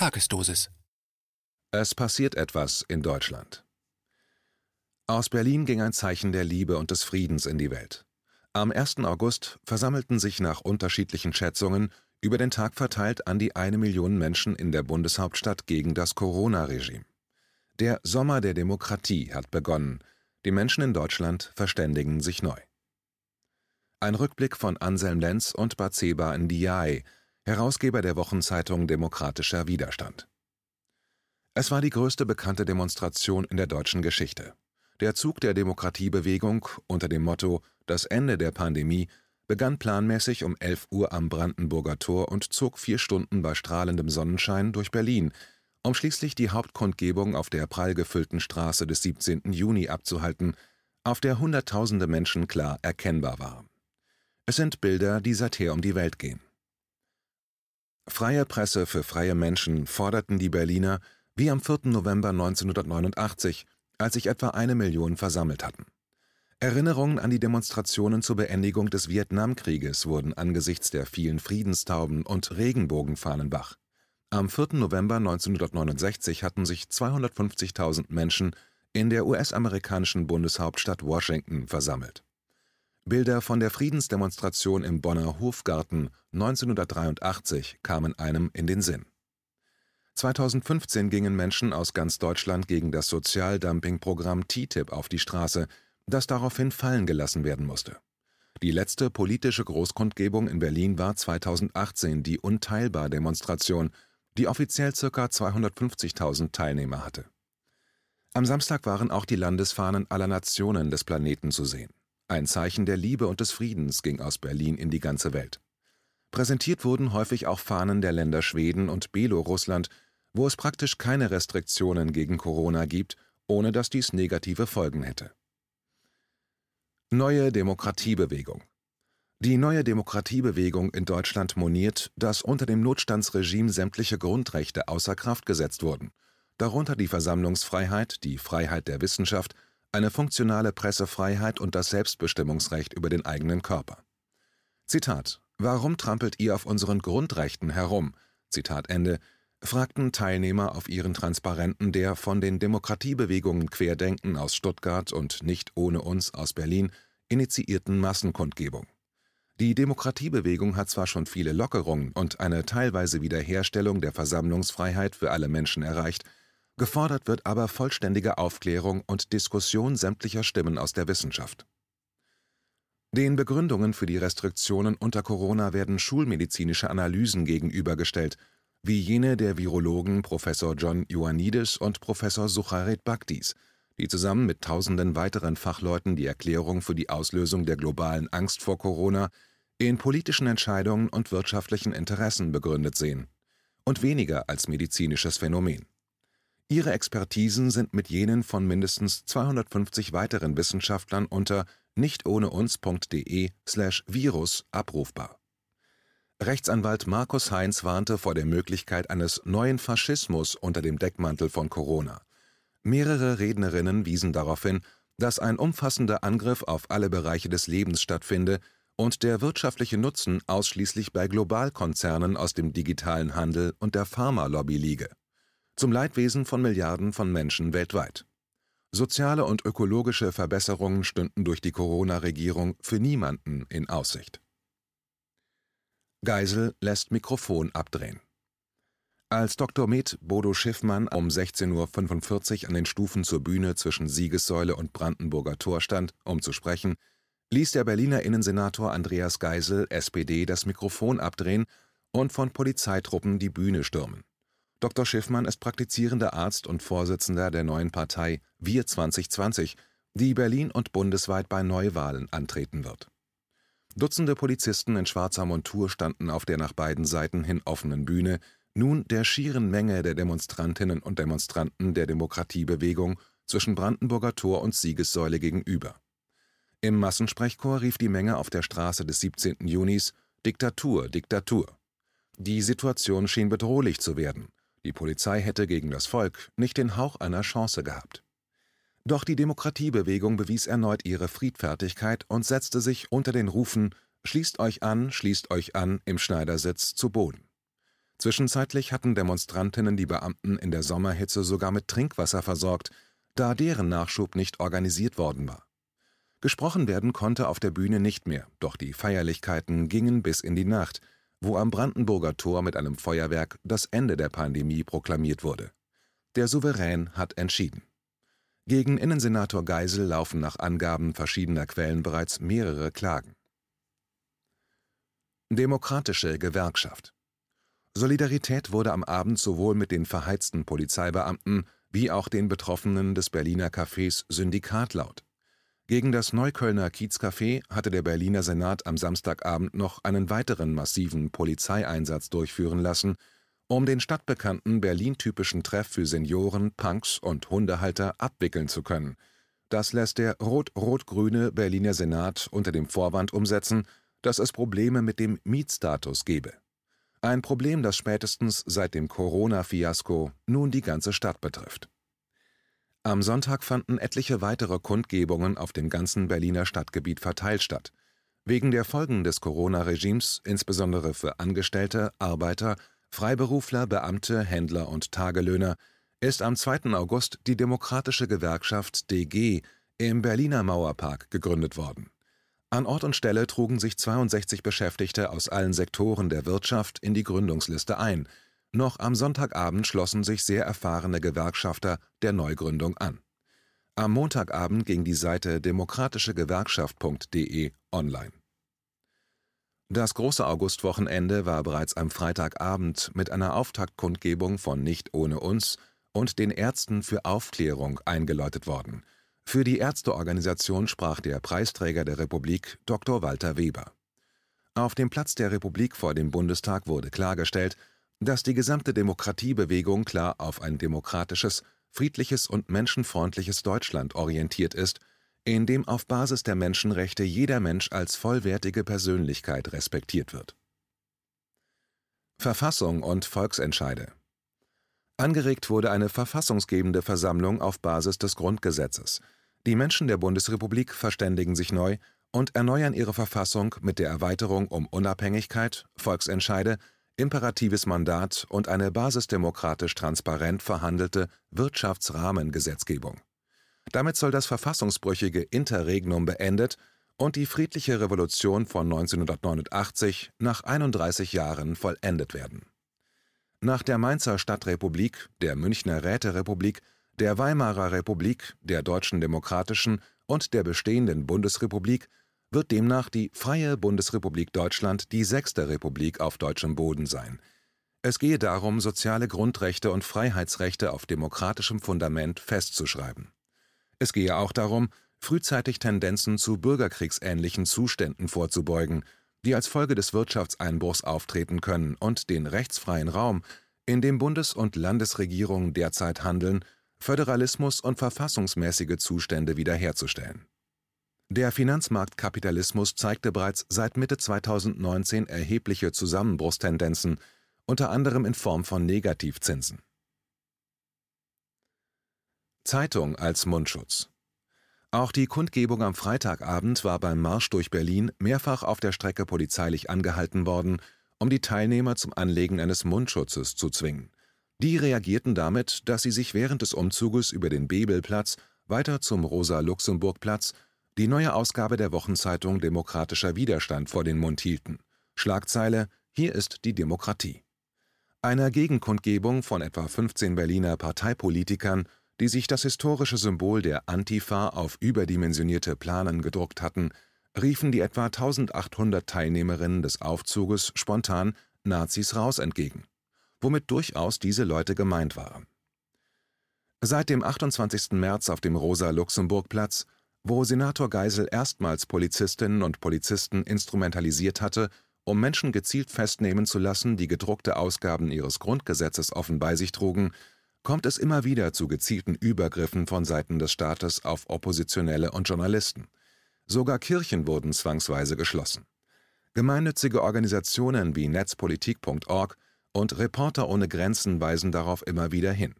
Tagesdosis. Es passiert etwas in Deutschland. Aus Berlin ging ein Zeichen der Liebe und des Friedens in die Welt. Am 1. August versammelten sich nach unterschiedlichen Schätzungen über den Tag verteilt an die eine Million Menschen in der Bundeshauptstadt gegen das Corona-Regime. Der Sommer der Demokratie hat begonnen. Die Menschen in Deutschland verständigen sich neu. Ein Rückblick von Anselm Lenz und Batseba Ndiaye, Herausgeber der Wochenzeitung Demokratischer Widerstand. Es war die größte bekannte Demonstration in der deutschen Geschichte. Der Zug der Demokratiebewegung unter dem Motto Das Ende der Pandemie begann planmäßig um 11 Uhr am Brandenburger Tor und zog vier Stunden bei strahlendem Sonnenschein durch Berlin, um schließlich die Hauptkundgebung auf der prall gefüllten Straße des 17. Juni abzuhalten, auf der Hunderttausende Menschen klar erkennbar waren. Es sind Bilder, die seither um die Welt gehen. Freie Presse für freie Menschen forderten die Berliner wie am 4. November 1989, als sich etwa eine Million versammelt hatten. Erinnerungen an die Demonstrationen zur Beendigung des Vietnamkrieges wurden angesichts der vielen Friedenstauben und Regenbogenfahnen wach. Am 4. November 1969 hatten sich 250.000 Menschen in der US-amerikanischen Bundeshauptstadt Washington versammelt. Bilder von der Friedensdemonstration im Bonner Hofgarten 1983 kamen einem in den Sinn. 2015 gingen Menschen aus ganz Deutschland gegen das Sozialdumpingprogramm TTIP auf die Straße, das daraufhin fallen gelassen werden musste. Die letzte politische Großkundgebung in Berlin war 2018 die Unteilbar-Demonstration, die offiziell ca. 250.000 Teilnehmer hatte. Am Samstag waren auch die Landesfahnen aller Nationen des Planeten zu sehen. Ein Zeichen der Liebe und des Friedens ging aus Berlin in die ganze Welt. Präsentiert wurden häufig auch Fahnen der Länder Schweden und Belorussland, wo es praktisch keine Restriktionen gegen Corona gibt, ohne dass dies negative Folgen hätte. Neue Demokratiebewegung Die Neue Demokratiebewegung in Deutschland moniert, dass unter dem Notstandsregime sämtliche Grundrechte außer Kraft gesetzt wurden, darunter die Versammlungsfreiheit, die Freiheit der Wissenschaft, eine funktionale Pressefreiheit und das Selbstbestimmungsrecht über den eigenen Körper. Zitat Warum trampelt ihr auf unseren Grundrechten herum? Zitat Ende fragten Teilnehmer auf ihren Transparenten der von den Demokratiebewegungen Querdenken aus Stuttgart und Nicht ohne uns aus Berlin initiierten Massenkundgebung. Die Demokratiebewegung hat zwar schon viele Lockerungen und eine teilweise Wiederherstellung der Versammlungsfreiheit für alle Menschen erreicht, gefordert wird aber vollständige Aufklärung und Diskussion sämtlicher Stimmen aus der Wissenschaft. Den Begründungen für die Restriktionen unter Corona werden schulmedizinische Analysen gegenübergestellt wie jene der Virologen Professor John Ioannidis und Professor Sucharit Bhaktis, die zusammen mit tausenden weiteren Fachleuten die Erklärung für die Auslösung der globalen Angst vor Corona in politischen Entscheidungen und wirtschaftlichen Interessen begründet sehen und weniger als medizinisches Phänomen. Ihre Expertisen sind mit jenen von mindestens 250 weiteren Wissenschaftlern unter nichtohneuns.de/virus abrufbar Rechtsanwalt Markus Heinz warnte vor der Möglichkeit eines neuen Faschismus unter dem Deckmantel von Corona. Mehrere Rednerinnen wiesen darauf hin, dass ein umfassender Angriff auf alle Bereiche des Lebens stattfinde und der wirtschaftliche Nutzen ausschließlich bei Globalkonzernen aus dem digitalen Handel und der Pharmalobby liege. Zum Leidwesen von Milliarden von Menschen weltweit. Soziale und ökologische Verbesserungen stünden durch die Corona-Regierung für niemanden in Aussicht Geisel lässt Mikrofon abdrehen. Als Dr. Med Bodo Schiffmann um 16.45 Uhr an den Stufen zur Bühne zwischen Siegessäule und Brandenburger Tor stand, um zu sprechen, ließ der Berliner Innensenator Andreas Geisel, SPD, das Mikrofon abdrehen und von Polizeitruppen die Bühne stürmen. Dr. Schiffmann ist praktizierender Arzt und Vorsitzender der neuen Partei Wir 2020, die Berlin und bundesweit bei Neuwahlen antreten wird Dutzende Polizisten in schwarzer Montur standen auf der nach beiden Seiten hin offenen Bühne, nun der schieren Menge der Demonstrantinnen und Demonstranten der Demokratiebewegung zwischen Brandenburger Tor und Siegessäule gegenüber. Im Massensprechchor rief die Menge auf der Straße des 17. Junis Diktatur, Diktatur. Die Situation schien bedrohlich zu werden. Die Polizei hätte gegen das Volk nicht den Hauch einer Chance gehabt doch die Demokratiebewegung bewies erneut ihre Friedfertigkeit und setzte sich unter den Rufen Schließt euch an, schließt euch an im Schneidersitz zu Boden. Zwischenzeitlich hatten Demonstrantinnen die Beamten in der Sommerhitze sogar mit Trinkwasser versorgt, da deren Nachschub nicht organisiert worden war. Gesprochen werden konnte auf der Bühne nicht mehr, doch die Feierlichkeiten gingen bis in die Nacht, wo am Brandenburger Tor mit einem Feuerwerk das Ende der Pandemie proklamiert wurde. Der Souverän hat entschieden. Gegen Innensenator Geisel laufen nach Angaben verschiedener Quellen bereits mehrere Klagen. Demokratische Gewerkschaft Solidarität wurde am Abend sowohl mit den verheizten Polizeibeamten wie auch den Betroffenen des Berliner Cafés Syndikat laut. Gegen das Neuköllner Kiezcafé hatte der Berliner Senat am Samstagabend noch einen weiteren massiven Polizeieinsatz durchführen lassen, um den stadtbekannten Berlin-typischen Treff für Senioren, Punks und Hundehalter abwickeln zu können. Das lässt der rot-rot-grüne Berliner Senat unter dem Vorwand umsetzen, dass es Probleme mit dem Mietstatus gebe. Ein Problem, das spätestens seit dem Corona-Fiasko nun die ganze Stadt betrifft. Am Sonntag fanden etliche weitere Kundgebungen auf dem ganzen Berliner Stadtgebiet verteilt statt. Wegen der Folgen des Corona-Regimes, insbesondere für Angestellte, Arbeiter, Freiberufler, Beamte, Händler und Tagelöhner, ist am 2. August die Demokratische Gewerkschaft DG im Berliner Mauerpark gegründet worden an Ort und Stelle trugen sich 62 Beschäftigte aus allen Sektoren der Wirtschaft in die Gründungsliste ein. Noch am Sonntagabend schlossen sich sehr erfahrene Gewerkschafter der Neugründung an. Am Montagabend ging die Seite demokratischegewerkschaft.de online. Das große Augustwochenende war bereits am Freitagabend mit einer Auftaktkundgebung von Nicht ohne uns und den Ärzten für Aufklärung eingeläutet worden – für die Ärzteorganisation sprach der Preisträger der Republik, Dr. Walter Weber. Auf dem Platz der Republik vor dem Bundestag wurde klargestellt, dass die gesamte Demokratiebewegung klar auf ein demokratisches, friedliches und menschenfreundliches Deutschland orientiert ist, in dem auf Basis der Menschenrechte jeder Mensch als vollwertige Persönlichkeit respektiert wird. Verfassung und Volksentscheide Angeregt wurde eine verfassungsgebende Versammlung auf Basis des Grundgesetzes. Die Menschen der Bundesrepublik verständigen sich neu und erneuern ihre Verfassung mit der Erweiterung um Unabhängigkeit, Volksentscheide, imperatives Mandat und eine basisdemokratisch transparent verhandelte Wirtschaftsrahmengesetzgebung. Damit soll das verfassungsbrüchige Interregnum beendet und die friedliche Revolution von 1989 nach 31 Jahren vollendet werden nach der Mainzer Stadtrepublik, der Münchner Räterepublik, der Weimarer Republik, der Deutschen Demokratischen und der bestehenden Bundesrepublik wird demnach die Freie Bundesrepublik Deutschland die sechste Republik auf deutschem Boden sein. Es gehe darum, soziale Grundrechte und Freiheitsrechte auf demokratischem Fundament festzuschreiben. Es gehe auch darum, frühzeitig Tendenzen zu bürgerkriegsähnlichen Zuständen vorzubeugen die als Folge des Wirtschaftseinbruchs auftreten können und den rechtsfreien Raum, in dem Bundes und Landesregierungen derzeit handeln, Föderalismus und verfassungsmäßige Zustände wiederherzustellen. Der Finanzmarktkapitalismus zeigte bereits seit Mitte 2019 erhebliche Zusammenbruchstendenzen, unter anderem in Form von Negativzinsen. Zeitung als Mundschutz auch die Kundgebung am Freitagabend war beim Marsch durch Berlin mehrfach auf der Strecke polizeilich angehalten worden, um die Teilnehmer zum Anlegen eines Mundschutzes zu zwingen. Die reagierten damit, dass sie sich während des Umzuges über den Bebelplatz weiter zum Rosa-Luxemburg-Platz die neue Ausgabe der Wochenzeitung Demokratischer Widerstand vor den Mund hielten. Schlagzeile Hier ist die Demokratie. Einer Gegenkundgebung von etwa 15 Berliner Parteipolitikern die sich das historische Symbol der Antifa auf überdimensionierte Planen gedruckt hatten, riefen die etwa 1800 Teilnehmerinnen des Aufzuges spontan Nazis raus entgegen, womit durchaus diese Leute gemeint waren. Seit dem 28. März auf dem Rosa-Luxemburg-Platz, wo Senator Geisel erstmals Polizistinnen und Polizisten instrumentalisiert hatte, um Menschen gezielt festnehmen zu lassen, die gedruckte Ausgaben ihres Grundgesetzes offen bei sich trugen, kommt es immer wieder zu gezielten Übergriffen von Seiten des Staates auf Oppositionelle und Journalisten. Sogar Kirchen wurden zwangsweise geschlossen. Gemeinnützige Organisationen wie Netzpolitik.org und Reporter ohne Grenzen weisen darauf immer wieder hin.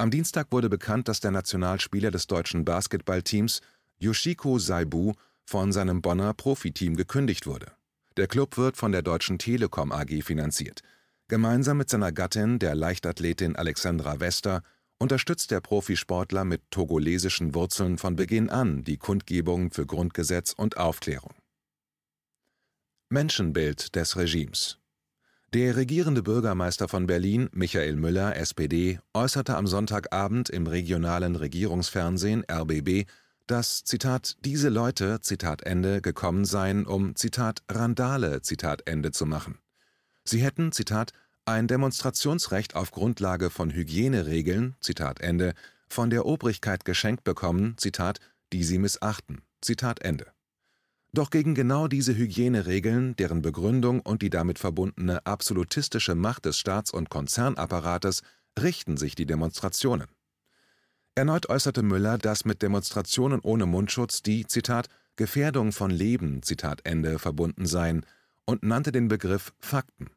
Am Dienstag wurde bekannt, dass der Nationalspieler des deutschen Basketballteams Yoshiko Saibu von seinem Bonner Profiteam gekündigt wurde. Der Club wird von der Deutschen Telekom AG finanziert. Gemeinsam mit seiner Gattin, der Leichtathletin Alexandra Wester, unterstützt der Profisportler mit togolesischen Wurzeln von Beginn an die Kundgebung für Grundgesetz und Aufklärung. Menschenbild des Regimes Der regierende Bürgermeister von Berlin, Michael Müller, SPD, äußerte am Sonntagabend im regionalen Regierungsfernsehen RBB, dass Zitat, diese Leute Zitat Ende, gekommen seien, um Zitat, Randale Zitat Ende zu machen. Sie hätten Zitat, ein Demonstrationsrecht auf Grundlage von Hygieneregeln Zitat Ende, von der Obrigkeit geschenkt bekommen, Zitat, die sie missachten. Doch gegen genau diese Hygieneregeln, deren Begründung und die damit verbundene absolutistische Macht des Staats- und Konzernapparates richten sich die Demonstrationen. Erneut äußerte Müller, dass mit Demonstrationen ohne Mundschutz die Zitat Gefährdung von Leben Zitat Ende verbunden seien und nannte den Begriff Fakten.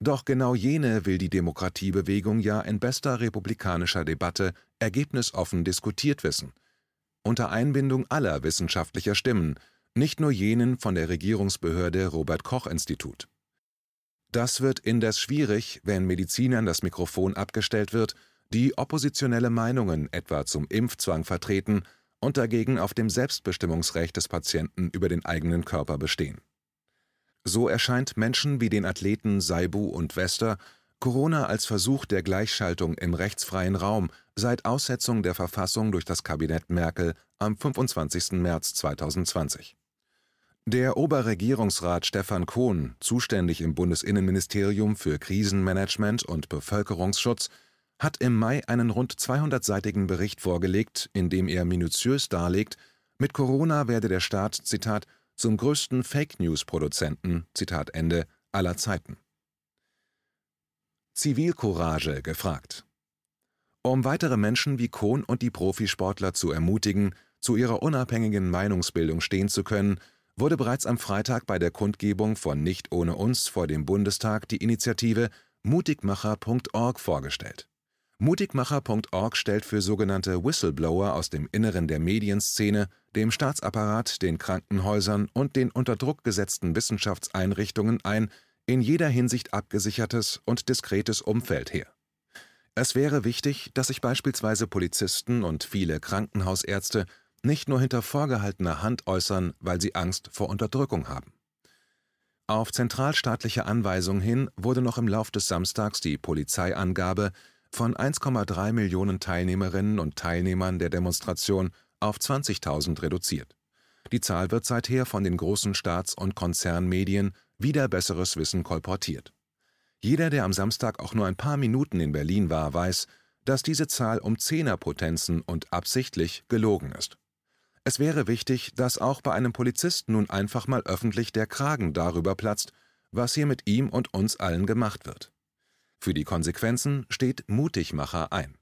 Doch genau jene will die Demokratiebewegung ja in bester republikanischer Debatte ergebnisoffen diskutiert wissen, unter Einbindung aller wissenschaftlicher Stimmen, nicht nur jenen von der Regierungsbehörde Robert Koch Institut. Das wird indes schwierig, wenn Medizinern das Mikrofon abgestellt wird die oppositionelle Meinungen etwa zum Impfzwang vertreten und dagegen auf dem Selbstbestimmungsrecht des Patienten über den eigenen Körper bestehen. So erscheint Menschen wie den Athleten Saibu und Wester Corona als Versuch der Gleichschaltung im rechtsfreien Raum seit Aussetzung der Verfassung durch das Kabinett Merkel am 25. März 2020. Der Oberregierungsrat Stefan Kohn, zuständig im Bundesinnenministerium für Krisenmanagement und Bevölkerungsschutz, hat im Mai einen rund 200-seitigen Bericht vorgelegt, in dem er minutiös darlegt, mit Corona werde der Staat Zitat zum größten Fake-News-Produzenten Zitat Ende aller Zeiten. Zivilcourage gefragt. Um weitere Menschen wie Kohn und die Profisportler zu ermutigen, zu ihrer unabhängigen Meinungsbildung stehen zu können, wurde bereits am Freitag bei der Kundgebung von Nicht ohne uns vor dem Bundestag die Initiative mutigmacher.org vorgestellt. Mutigmacher.org stellt für sogenannte Whistleblower aus dem Inneren der Medienszene, dem Staatsapparat, den Krankenhäusern und den unter Druck gesetzten Wissenschaftseinrichtungen ein in jeder Hinsicht abgesichertes und diskretes Umfeld her. Es wäre wichtig, dass sich beispielsweise Polizisten und viele Krankenhausärzte nicht nur hinter vorgehaltener Hand äußern, weil sie Angst vor Unterdrückung haben. Auf zentralstaatliche Anweisung hin wurde noch im Lauf des Samstags die Polizeiangabe von 1,3 Millionen Teilnehmerinnen und Teilnehmern der Demonstration auf 20.000 reduziert. Die Zahl wird seither von den großen Staats- und Konzernmedien wieder besseres Wissen kolportiert. Jeder, der am Samstag auch nur ein paar Minuten in Berlin war, weiß, dass diese Zahl um Zehnerpotenzen und absichtlich gelogen ist. Es wäre wichtig, dass auch bei einem Polizisten nun einfach mal öffentlich der Kragen darüber platzt, was hier mit ihm und uns allen gemacht wird. Für die Konsequenzen steht Mutigmacher ein.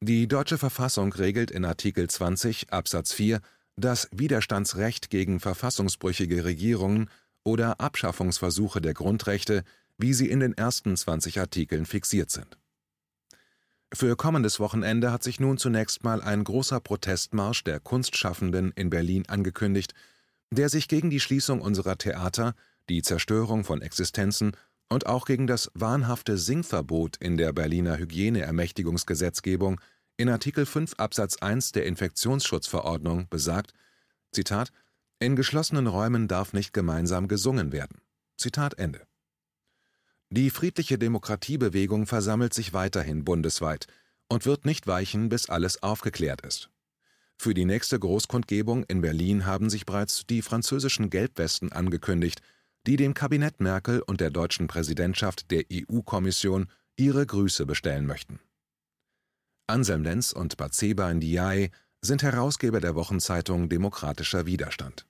Die deutsche Verfassung regelt in Artikel 20 Absatz 4 das Widerstandsrecht gegen verfassungsbrüchige Regierungen oder Abschaffungsversuche der Grundrechte, wie sie in den ersten 20 Artikeln fixiert sind. Für kommendes Wochenende hat sich nun zunächst mal ein großer Protestmarsch der Kunstschaffenden in Berlin angekündigt, der sich gegen die Schließung unserer Theater, die Zerstörung von Existenzen und auch gegen das wahnhafte Singverbot in der Berliner Hygieneermächtigungsgesetzgebung in Artikel 5 Absatz 1 der Infektionsschutzverordnung besagt: „ Zitat, In geschlossenen Räumen darf nicht gemeinsam gesungen werden. Zitat Ende. “Die friedliche Demokratiebewegung versammelt sich weiterhin bundesweit und wird nicht weichen, bis alles aufgeklärt ist. Für die nächste Großkundgebung in Berlin haben sich bereits die französischen Gelbwesten angekündigt die dem Kabinett Merkel und der deutschen Präsidentschaft der EU-Kommission ihre Grüße bestellen möchten. Anselm Lenz und Batseba Ndiaye sind Herausgeber der Wochenzeitung Demokratischer Widerstand